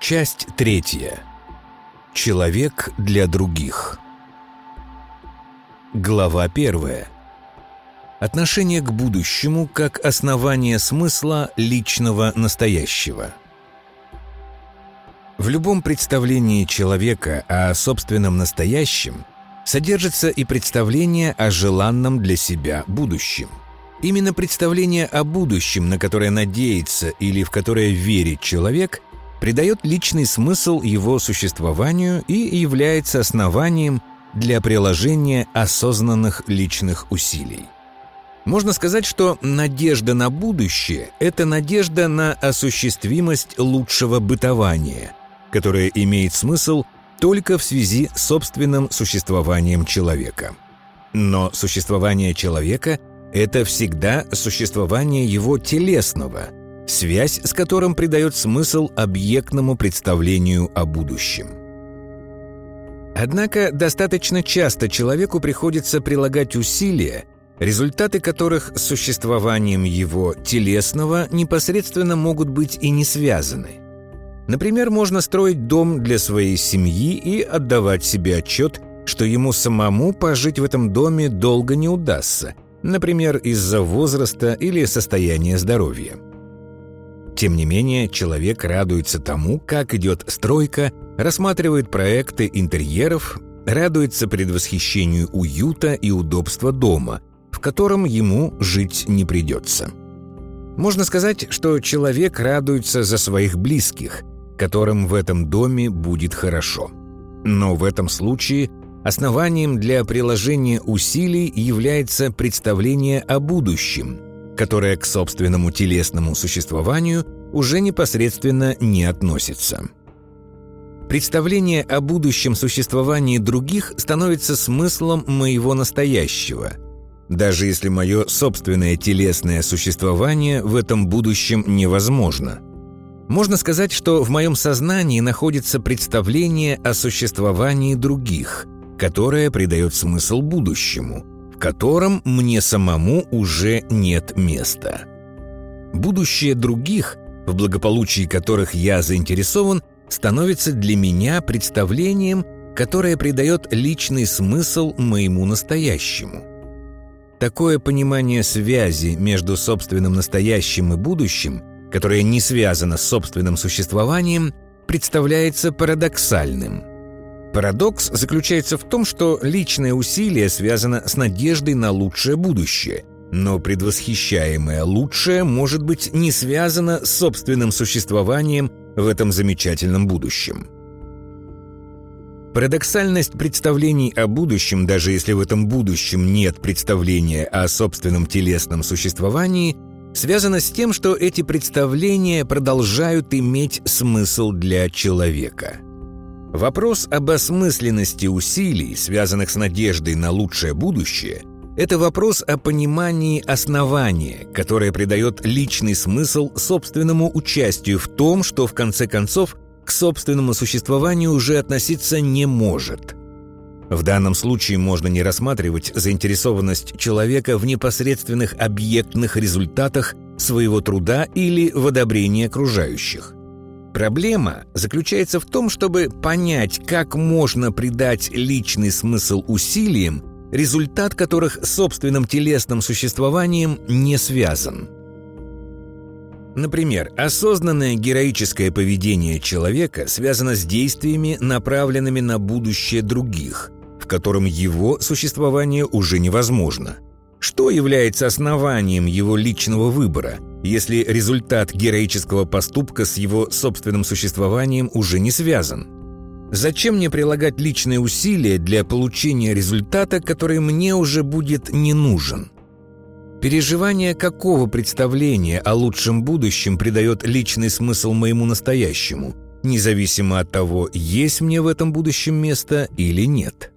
Часть третья. Человек для других. Глава первая. Отношение к будущему как основание смысла личного настоящего. В любом представлении человека о собственном настоящем содержится и представление о желанном для себя будущем. Именно представление о будущем, на которое надеется или в которое верит человек, придает личный смысл его существованию и является основанием для приложения осознанных личных усилий. Можно сказать, что надежда на будущее – это надежда на осуществимость лучшего бытования, которое имеет смысл только в связи с собственным существованием человека. Но существование человека – это всегда существование его телесного, связь с которым придает смысл объектному представлению о будущем. Однако достаточно часто человеку приходится прилагать усилия, результаты которых с существованием его телесного непосредственно могут быть и не связаны. Например, можно строить дом для своей семьи и отдавать себе отчет, что ему самому пожить в этом доме долго не удастся, например, из-за возраста или состояния здоровья. Тем не менее, человек радуется тому, как идет стройка, рассматривает проекты интерьеров, радуется предвосхищению уюта и удобства дома, в котором ему жить не придется. Можно сказать, что человек радуется за своих близких, которым в этом доме будет хорошо. Но в этом случае основанием для приложения усилий является представление о будущем, которое к собственному телесному существованию уже непосредственно не относится. Представление о будущем существовании других становится смыслом моего настоящего – даже если мое собственное телесное существование в этом будущем невозможно. Можно сказать, что в моем сознании находится представление о существовании других, которое придает смысл будущему, котором мне самому уже нет места. Будущее других, в благополучии которых я заинтересован, становится для меня представлением, которое придает личный смысл моему настоящему. Такое понимание связи между собственным настоящим и будущим, которое не связано с собственным существованием, представляется парадоксальным. Парадокс заключается в том, что личное усилие связано с надеждой на лучшее будущее, но предвосхищаемое лучшее может быть не связано с собственным существованием в этом замечательном будущем. Парадоксальность представлений о будущем, даже если в этом будущем нет представления о собственном телесном существовании, связана с тем, что эти представления продолжают иметь смысл для человека. Вопрос об осмысленности усилий, связанных с надеждой на лучшее будущее, это вопрос о понимании основания, которое придает личный смысл собственному участию в том, что в конце концов – к собственному существованию уже относиться не может. В данном случае можно не рассматривать заинтересованность человека в непосредственных объектных результатах своего труда или в одобрении окружающих. Проблема заключается в том, чтобы понять, как можно придать личный смысл усилиям, результат которых с собственным телесным существованием не связан – Например, осознанное героическое поведение человека связано с действиями, направленными на будущее других, в котором его существование уже невозможно. Что является основанием его личного выбора, если результат героического поступка с его собственным существованием уже не связан? Зачем мне прилагать личные усилия для получения результата, который мне уже будет не нужен? Переживание какого представления о лучшем будущем придает личный смысл моему настоящему, независимо от того, есть мне в этом будущем место или нет.